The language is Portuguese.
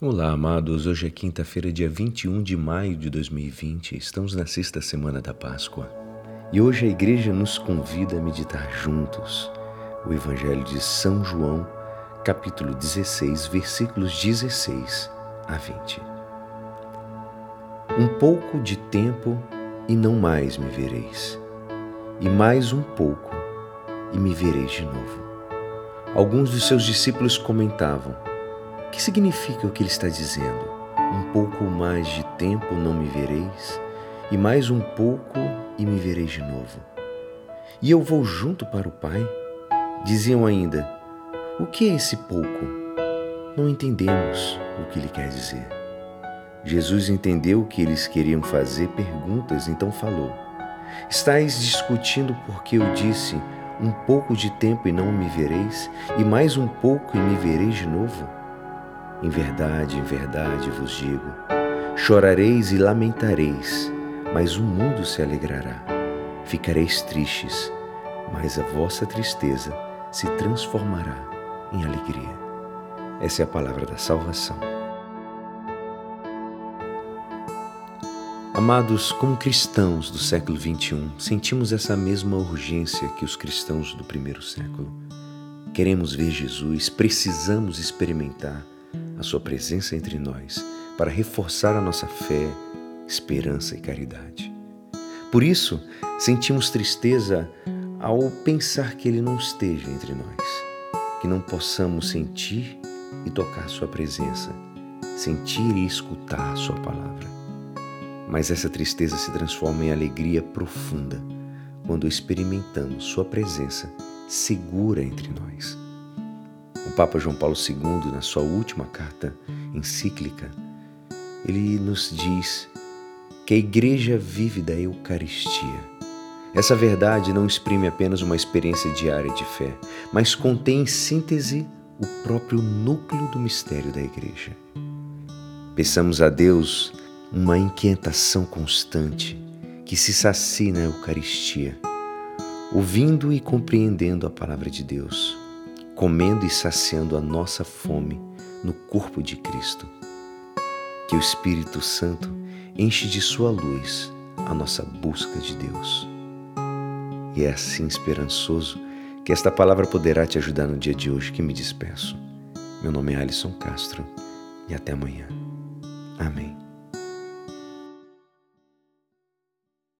Olá, amados. Hoje é quinta-feira, dia 21 de maio de 2020. Estamos na sexta semana da Páscoa. E hoje a igreja nos convida a meditar juntos o Evangelho de São João, capítulo 16, versículos 16 a 20. Um pouco de tempo e não mais me vereis, e mais um pouco e me vereis de novo. Alguns dos seus discípulos comentavam: que significa o que ele está dizendo? Um pouco mais de tempo não me vereis, e mais um pouco e me vereis de novo. E eu vou junto para o Pai? Diziam ainda: O que é esse pouco? Não entendemos o que ele quer dizer. Jesus entendeu que eles queriam fazer perguntas, então falou: Estais discutindo porque eu disse: Um pouco de tempo e não me vereis, e mais um pouco e me vereis de novo? Em verdade, em verdade vos digo: chorareis e lamentareis, mas o mundo se alegrará. Ficareis tristes, mas a vossa tristeza se transformará em alegria. Essa é a palavra da salvação. Amados, como cristãos do século XXI, sentimos essa mesma urgência que os cristãos do primeiro século. Queremos ver Jesus, precisamos experimentar a Sua presença entre nós para reforçar a nossa fé, esperança e caridade. Por isso, sentimos tristeza ao pensar que Ele não esteja entre nós, que não possamos sentir e tocar Sua presença, sentir e escutar Sua palavra. Mas essa tristeza se transforma em alegria profunda quando experimentamos Sua presença segura entre nós. O Papa João Paulo II, na sua última carta encíclica, ele nos diz que a igreja vive da Eucaristia. Essa verdade não exprime apenas uma experiência diária de fé, mas contém em síntese o próprio núcleo do mistério da igreja. Peçamos a Deus uma inquietação constante que se sacie na Eucaristia, ouvindo e compreendendo a palavra de Deus comendo e saciando a nossa fome no corpo de Cristo. Que o Espírito Santo enche de sua luz a nossa busca de Deus. E é assim esperançoso que esta palavra poderá te ajudar no dia de hoje que me despeço. Meu nome é Alisson Castro e até amanhã. Amém.